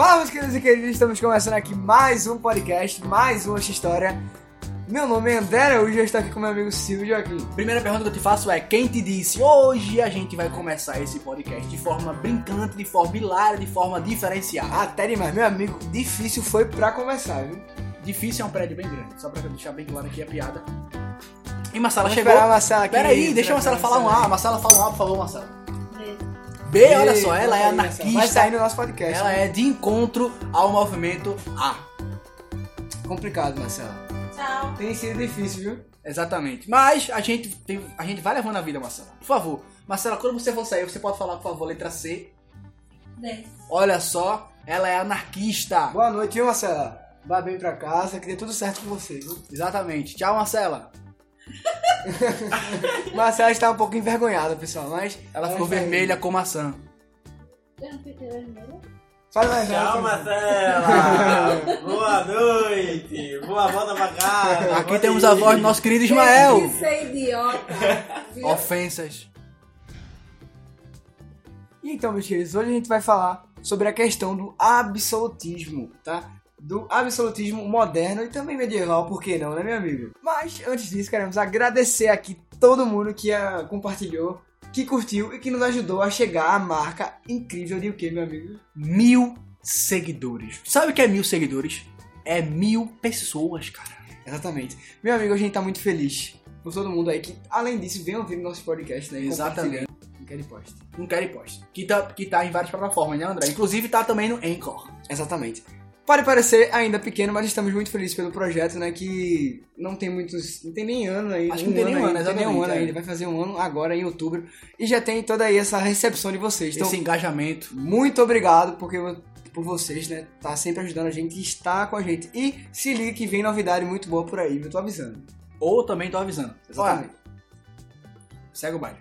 Fala, meus queridos e queridos, estamos começando aqui mais um podcast, mais uma história. Meu nome é André Araújo e eu estou aqui com meu amigo Silvio aqui. Primeira pergunta que eu te faço é: quem te disse hoje a gente vai começar esse podcast de forma brincante, de forma hilária, de forma diferenciada? Até demais, meu amigo, difícil foi pra começar, viu? Difícil é um prédio bem grande, só pra deixar bem claro aqui a piada. E Marcela Vamos chegou. esperar a Marcela aqui. Peraí, deixa a Marcela falar um A. Marcela fala um A, por favor, Marcela. B, olha só, ela é Vai anarquista. sair no nosso podcast. Ela né? é de encontro ao movimento A. complicado, Marcela. Tchau. Tem sido difícil, viu? Exatamente. Mas a gente, tem, a gente vai levando a vida, Marcela. Por favor. Marcela, quando você for sair, você pode falar, por favor, letra C. 10. Olha só, ela é anarquista. Boa noite, viu, Marcela? Vá bem pra casa, que dê tudo certo com você, viu? Exatamente. Tchau, Marcela. Marcela está um pouco envergonhada, pessoal, mas... Ela ficou vermelha com maçã. Eu não fiquei vermelha? Fala mais Tchau. Marcela! Boa noite! Boa volta pra casa! Aqui temos ir. a voz do nosso querido Ismael. Isso é idiota. Viu? Ofensas. E Então, meus queridos, hoje a gente vai falar sobre a questão do absolutismo, tá? Do absolutismo moderno e também medieval, por que não, né, meu amigo? Mas, antes disso, queremos agradecer aqui todo mundo que ah, compartilhou, que curtiu e que nos ajudou a chegar à marca incrível de o que, meu amigo? Mil seguidores. Sabe o que é mil seguidores? É mil pessoas, cara. Exatamente. Meu amigo, a gente tá muito feliz por todo mundo aí que, além disso, vem ouvir nosso podcast, né? e Exatamente. Não quer post. Não quero ir post. Que tá, que tá em várias plataformas, né, André? Inclusive tá também no Anchor. Exatamente. Pode parecer ainda pequeno, mas estamos muito felizes pelo projeto, né? Que não tem muitos. Não tem nem ano aí. Acho que não tem nem um ainda, ano, não tem nem um ano é. ainda. Vai fazer um ano agora em outubro. E já tem toda aí essa recepção de vocês. Então, Esse engajamento. muito obrigado porque, por vocês, né? Tá sempre ajudando a gente está com a gente. E se liga que vem novidade muito boa por aí, eu tô avisando. Ou também tô avisando. Exatamente. Olha, segue o baile.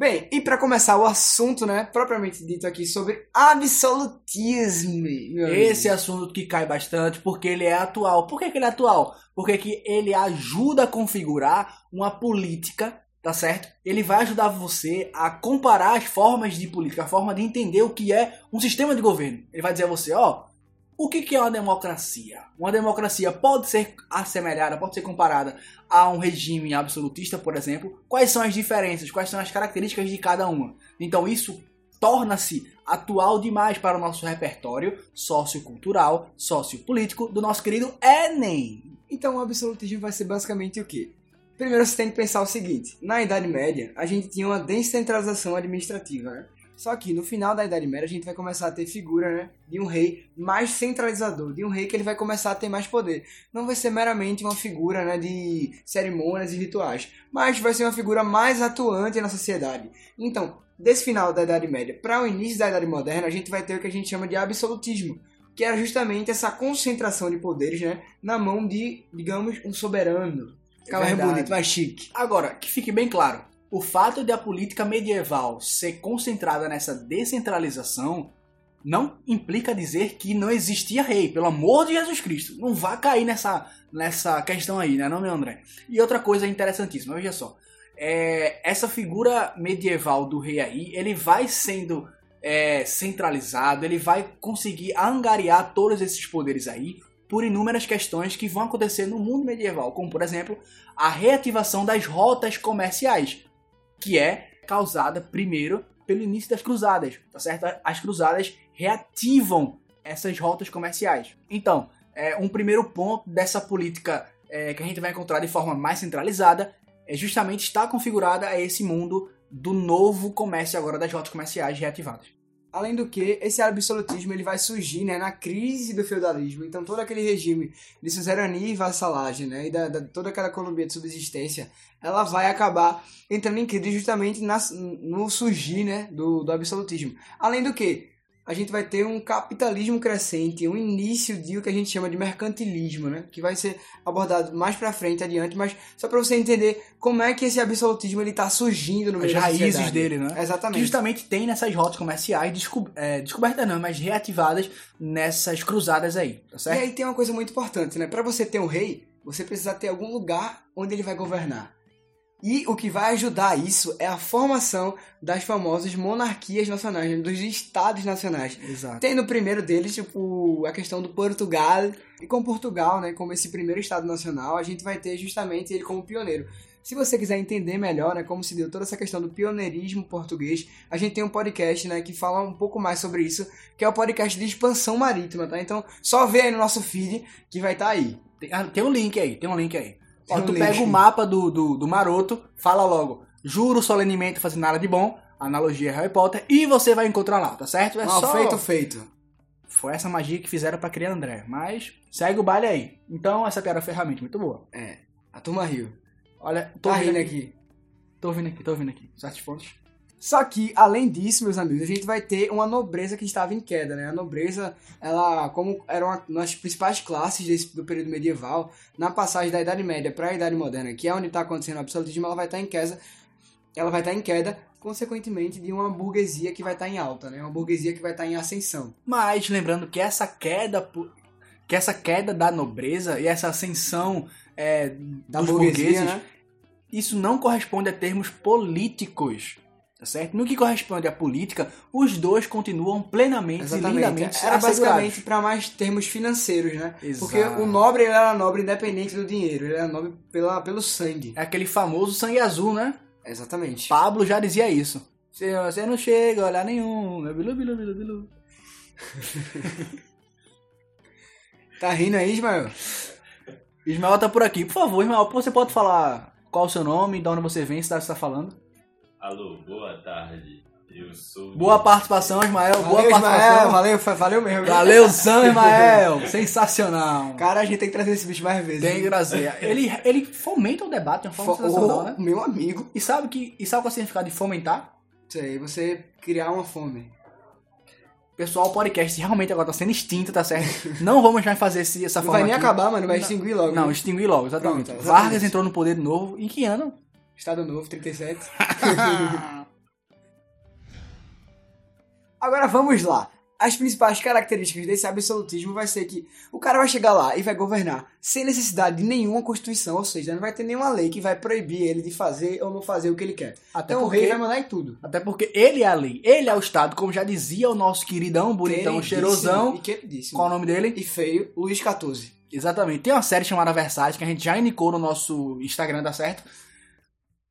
Bem, e pra começar o assunto, né? Propriamente dito aqui sobre absolutismo. Esse assunto que cai bastante porque ele é atual. Por que, que ele é atual? Porque que ele ajuda a configurar uma política, tá certo? Ele vai ajudar você a comparar as formas de política, a forma de entender o que é um sistema de governo. Ele vai dizer a você, ó, o que, que é uma democracia? Uma democracia pode ser assemelhada, pode ser comparada a um regime absolutista, por exemplo. Quais são as diferenças? Quais são as características de cada uma? Então isso torna-se atual demais para o nosso repertório sociocultural, sociopolítico do nosso querido Enem. Então o absolutismo vai ser basicamente o quê? Primeiro você tem que pensar o seguinte: na Idade Média, a gente tinha uma descentralização administrativa, né? Só que no final da Idade Média a gente vai começar a ter figura, né, de um rei mais centralizador, de um rei que ele vai começar a ter mais poder. Não vai ser meramente uma figura, né, de cerimônias e rituais, mas vai ser uma figura mais atuante na sociedade. Então, desse final da Idade Média para o início da Idade Moderna, a gente vai ter o que a gente chama de absolutismo, que era justamente essa concentração de poderes, né, na mão de, digamos, um soberano. Ficava bonito, mais chique. Agora, que fique bem claro, o fato de a política medieval ser concentrada nessa descentralização não implica dizer que não existia rei, pelo amor de Jesus Cristo. Não vá cair nessa, nessa questão aí, né, não, meu André? E outra coisa interessantíssima, veja só. É, essa figura medieval do rei aí, ele vai sendo é, centralizado, ele vai conseguir angariar todos esses poderes aí por inúmeras questões que vão acontecer no mundo medieval, como por exemplo a reativação das rotas comerciais, que é causada primeiro pelo início das cruzadas, tá certo? As cruzadas reativam essas rotas comerciais. Então, é, um primeiro ponto dessa política é, que a gente vai encontrar de forma mais centralizada é justamente estar configurada a esse mundo do novo comércio agora das rotas comerciais reativadas. Além do que, esse absolutismo ele vai surgir né, na crise do feudalismo. Então, todo aquele regime de suzerania e vassalagem, né, e da, da- toda aquela economia de subsistência, ela vai acabar entrando em crise justamente nas- no surgir né, do, do absolutismo. Além do que, a gente vai ter um capitalismo crescente, um início de o que a gente chama de mercantilismo, né? Que vai ser abordado mais pra frente, adiante, mas só pra você entender como é que esse absolutismo ele tá surgindo no As meio da raízes sociedade. dele, né? Que Exatamente. justamente tem nessas rotas comerciais descob é, descobertas não, mas reativadas nessas cruzadas aí, tá E certo? aí tem uma coisa muito importante, né? Pra você ter um rei, você precisa ter algum lugar onde ele vai governar. E o que vai ajudar isso é a formação das famosas monarquias nacionais, né, dos estados nacionais. Exato. Tem no primeiro deles, tipo, a questão do Portugal. E com Portugal, né, como esse primeiro estado nacional, a gente vai ter justamente ele como pioneiro. Se você quiser entender melhor, né, como se deu toda essa questão do pioneirismo português, a gente tem um podcast, né, que fala um pouco mais sobre isso, que é o podcast de expansão marítima, tá? Então, só vê aí no nosso feed que vai estar aí. Tem, ah, tem um link aí, tem um link aí. Ó, tu pega o mapa do, do, do maroto, fala logo, juro solenemente fazer nada de bom, analogia Harry Potter, e você vai encontrar lá, tá certo? É Mal só... feito, feito. Foi essa magia que fizeram pra criar André, mas segue o baile aí. Então, essa piada foi realmente muito boa. A turma riu. Olha, tô Tá rindo aqui. aqui. Tô ouvindo aqui, tô ouvindo aqui. Certos pontos. Só que, além disso, meus amigos, a gente vai ter uma nobreza que estava em queda, né? A nobreza, ela, como era uma das principais classes desse, do período medieval, na passagem da Idade Média para a Idade Moderna, que é onde está acontecendo o absolutismo, ela vai estar em queda, ela vai estar em queda, consequentemente, de uma burguesia que vai estar em alta, né? Uma burguesia que vai estar em ascensão. Mas lembrando que essa queda, que essa queda da nobreza e essa ascensão é, Da burguesia, burgueses, né? isso não corresponde a termos políticos. Tá certo? No que corresponde à política, os dois continuam plenamente e Exatamente. lindamente Era assegurados. basicamente para mais termos financeiros, né? Exato. Porque o nobre ele era nobre independente do dinheiro, ele era nobre pela, pelo sangue. É aquele famoso sangue azul, né? Exatamente. Pablo já dizia isso. Você, não chega a olhar nenhum. né? Bilu, bilu, bilu, bilu. Tá rindo aí, Ismael? Ismael tá por aqui. Por favor, Ismael, você pode falar qual o seu nome, de onde você vem, que você tá falando? Alô, boa tarde. Eu sou. Boa participação, Ismael. Boa Valeu, Ismael, participação. valeu, valeu mesmo. Valeu, Sam Ismael. Sensacional. Cara, a gente tem que trazer esse bicho mais vezes. Tem que trazer. Ele, ele fomenta o debate de uma forma Fo- sensacional, Ô, né? Meu amigo. E sabe, que, e sabe qual é o significado de fomentar? Isso aí, você criar uma fome. Pessoal, o podcast realmente agora tá sendo extinto, tá certo? Não vamos mais fazer esse, essa Não forma vai nem aqui. acabar, mano, vai Não. extinguir logo. Não, né? extinguir logo, exatamente. Pronto, exatamente. Vargas entrou no poder de novo. Em que ano? Estado Novo, 37. Agora vamos lá. As principais características desse absolutismo vai ser que o cara vai chegar lá e vai governar sem necessidade de nenhuma constituição, ou seja, não vai ter nenhuma lei que vai proibir ele de fazer ou não fazer o que ele quer. Até Então o porque, rei vai mandar em tudo. até porque ele é a lei, ele é o Estado, como já dizia o nosso queridão, bonitão, cheirosão. E queridíssimo. Qual é o nome dele? E feio, Luiz XIV. Exatamente. Tem uma série chamada Versalhes que a gente já indicou no nosso Instagram, tá certo?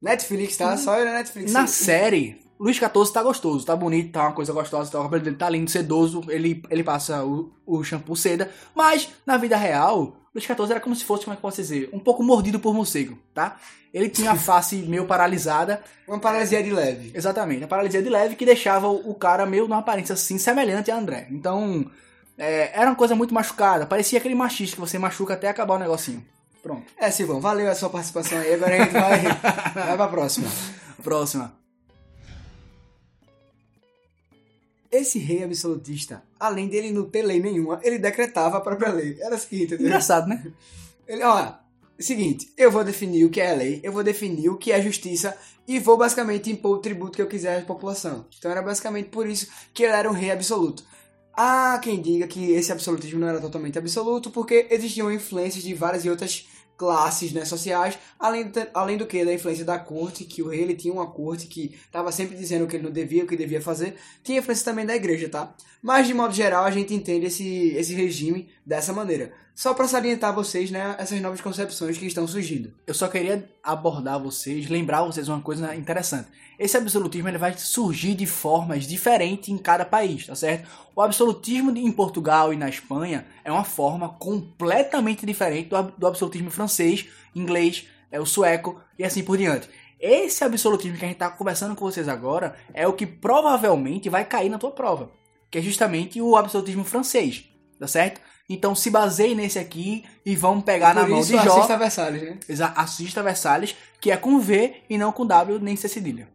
Netflix, tá? Só ele na Netflix. Na série, Luiz XIV tá gostoso, tá bonito, tá uma coisa gostosa, tá, o cabelo dele tá lindo, sedoso, ele, ele passa o, o shampoo seda, mas na vida real, Luiz XIV era como se fosse, como é que eu posso dizer, um pouco mordido por morcego, tá? Ele tinha a face meio paralisada, Uma paralisia de leve. exatamente, a paralisia de leve que deixava o, o cara meio numa aparência assim, semelhante a André. Então, é, era uma coisa muito machucada, parecia aquele machista que você machuca até acabar o negocinho. Pronto. É, Silvão, valeu a sua participação aí. Agora a gente vai, vai pra próxima. Próxima. Esse rei absolutista, além dele não ter lei nenhuma, ele decretava a própria lei. Era o seguinte, entendeu? Engraçado, né? Ele, ó, seguinte, eu vou definir o que é lei, eu vou definir o que é justiça e vou basicamente impor o tributo que eu quiser à população. Então era basicamente por isso que ele era um rei absoluto. Há quem diga que esse absolutismo não era totalmente absoluto, porque existiam influências de várias e outras classes né, sociais, além, do- além do que da influência da corte, que o rei ele tinha uma corte que estava sempre dizendo o que ele não devia, o que devia fazer, tinha influência também da igreja, tá? Mas de modo geral a gente entende esse, esse regime dessa maneira. Só para salientar vocês, né, essas novas concepções que estão surgindo. Eu só queria abordar vocês, lembrar vocês uma coisa interessante. Esse absolutismo ele vai surgir de formas diferentes em cada país, tá certo? O absolutismo em Portugal e na Espanha é uma forma completamente diferente do, do absolutismo francês, inglês, é o sueco e assim por diante. Esse absolutismo que a gente está conversando com vocês agora é o que provavelmente vai cair na tua prova, que é justamente o absolutismo francês, tá certo? Então se baseie nesse aqui e vamos pegar na Por mão isso, de Jó. assista Versalhes, né? Assista Versalhes, que é com V e não com W nem C cedilha.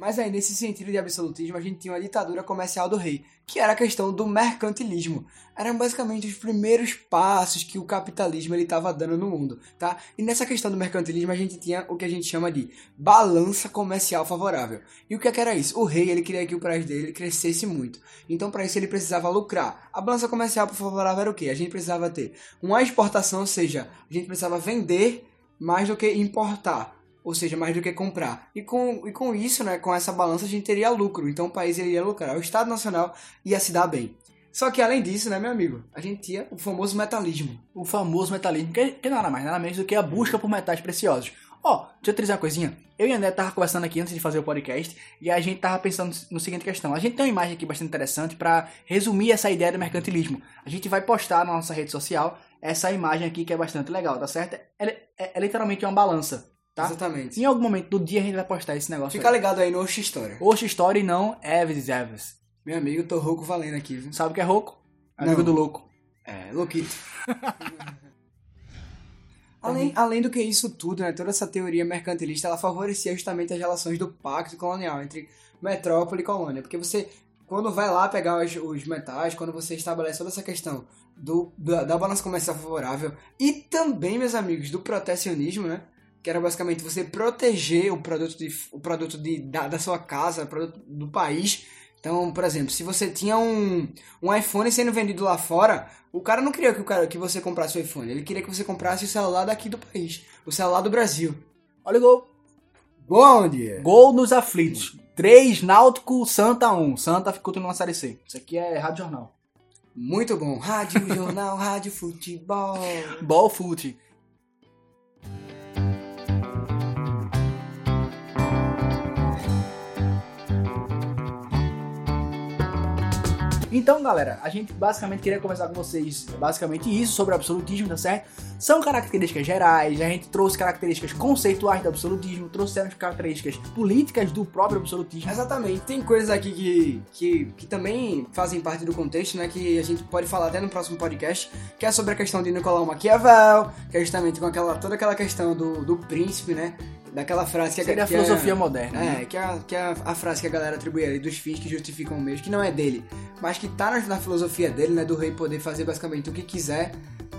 Mas aí, nesse sentido de absolutismo, a gente tinha uma ditadura comercial do rei, que era a questão do mercantilismo. Eram basicamente os primeiros passos que o capitalismo estava dando no mundo, tá? E nessa questão do mercantilismo, a gente tinha o que a gente chama de balança comercial favorável. E o que, é que era isso? O rei, ele queria que o país dele crescesse muito. Então, para isso, ele precisava lucrar. A balança comercial favorável era o quê? A gente precisava ter uma exportação, ou seja, a gente precisava vender mais do que importar ou seja, mais do que comprar. E com, e com isso, né, com essa balança, a gente teria lucro. Então o país iria lucrar, o Estado Nacional ia se dar bem. Só que além disso, né, meu amigo, a gente tinha o famoso metalismo. O famoso metalismo, que, que nada mais, nada menos do que a busca por metais preciosos. Ó, deixa eu te dizer uma coisinha. Eu e André tava conversando aqui antes de fazer o podcast e a gente tava pensando no seguinte questão. A gente tem uma imagem aqui bastante interessante para resumir essa ideia do mercantilismo. A gente vai postar na nossa rede social essa imagem aqui que é bastante legal, tá certo? É, é, é literalmente uma balança. Tá? Exatamente. Em algum momento do dia a gente vai postar esse negócio. Fica ligado aí no Oxe História. Oxe Story não Eves Eves. Meu amigo, tô rouco valendo aqui, viu? Sabe o que é rouco? Amigo Não. do louco. É, louquito. além, além do que isso tudo, né, toda essa teoria mercantilista, ela favorecia justamente as relações do pacto colonial entre metrópole e colônia. Porque você, quando vai lá pegar os, os metais, quando você estabelece toda essa questão do, da, da balança comercial favorável e também, meus amigos, do protecionismo, né? Que era basicamente você proteger o produto, de, o produto de, da, da sua casa, o produto do país. Então, por exemplo, se você tinha um, um iPhone sendo vendido lá fora, o cara não queria que, o cara, que você comprasse o iPhone, ele queria que você comprasse o celular daqui do país, o celular do Brasil. Olha o gol. Bom dia! Gol nos aflitos. 3, Náutico, Santa 1. Santa continua na Série C. Isso aqui é Rádio Jornal. Muito bom. Rádio Jornal, Rádio Futebol. Ball Foot. Então, galera, a gente basicamente queria conversar com vocês basicamente isso sobre o absolutismo, tá certo? São características gerais, a gente trouxe características conceituais do absolutismo, trouxemos características políticas do próprio absolutismo. Exatamente. Tem coisas aqui que, que, que também fazem parte do contexto, né? Que a gente pode falar até no próximo podcast, que é sobre a questão de Nicolau Maquiavel, que é justamente com aquela, toda aquela questão do, do príncipe, né? Daquela frase que, Seria a que filosofia moderna. né? É, que é, a, que é a, a frase que a galera atribui ali dos fins que justificam o mesmo, que não é dele, mas que tá na, na filosofia dele, né? Do rei poder fazer basicamente o que quiser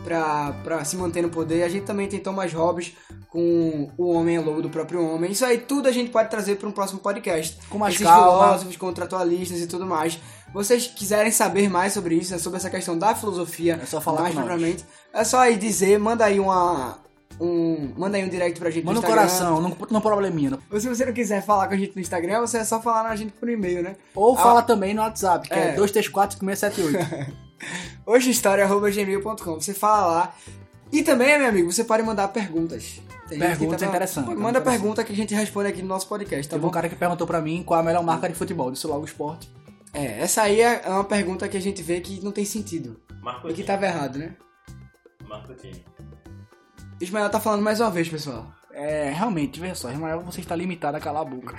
pra, pra se manter no poder. A gente também tem Thomas Hobbes com o homem é lobo do próprio homem. Isso aí tudo a gente pode trazer para um próximo podcast. Com mais Esses calma. filósofos contratualistas e tudo mais. Vocês quiserem saber mais sobre isso, né, sobre essa questão da filosofia, É só falar mais propriamente, é só aí dizer, manda aí uma um, manda aí um direct pra gente Manda no Instagram. coração, não, não probleminha. não. Ou se você não quiser falar com a gente no Instagram, você é só falar na gente por e-mail, né? Ou Ah. fala também no WhatsApp, que é, É. 234-5678. hojehistoria.gmail.com Você fala lá. E também, meu amigo, você pode mandar perguntas. Tem Perguntas interessantes, Manda interessante. pergunta que a gente responde aqui no nosso podcast, tá Teve um bom? cara que perguntou pra mim qual a melhor marca de futebol. Disse logo esporte. É, essa aí é uma pergunta que a gente vê que não tem sentido. Marco E que tava errado, né? Marco time. Ismael tá falando mais uma vez, pessoal. É, realmente, veja só, Ismael, você está limitado a calar a boca.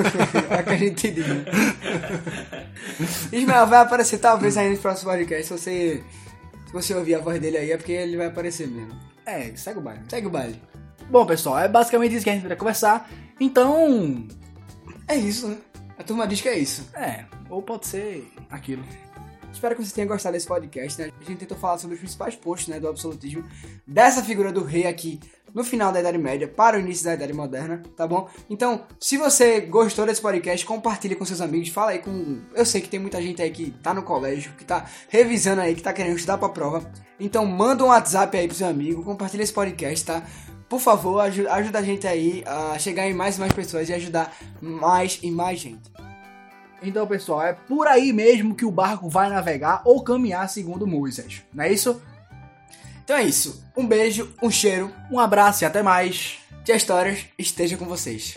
é que a gente né? Ismael vai aparecer talvez aí no próximo podcast. Se você, se você ouvir a voz dele aí, é porque ele vai aparecer mesmo. É, segue o baile. Segue o baile. Bom, pessoal, é basicamente isso que a gente vai conversar. Então, É isso, né? A turma diz que é isso. é, ou pode ser aquilo. Espero que você tenha gostado desse podcast, né? A gente tentou falar sobre os principais pontos, né, do absolutismo, dessa figura do rei aqui no final da Idade Média para o início da Idade Moderna, tá bom? Então, se você gostou desse podcast, compartilhe com seus amigos, fala aí com... Eu sei que tem muita gente aí que tá no colégio, que tá revisando aí, que tá querendo estudar pra prova. Então, manda um WhatsApp aí pro seu amigo, compartilha esse podcast, tá? Por favor, aju- ajuda a gente aí a chegar em mais e mais pessoas e ajudar mais e mais gente. Então, pessoal, é por aí mesmo que o barco vai navegar ou caminhar segundo Moisés. Não é isso? Então é isso. Um beijo, um cheiro, Um abraço e até mais. que a histórias esteja com vocês.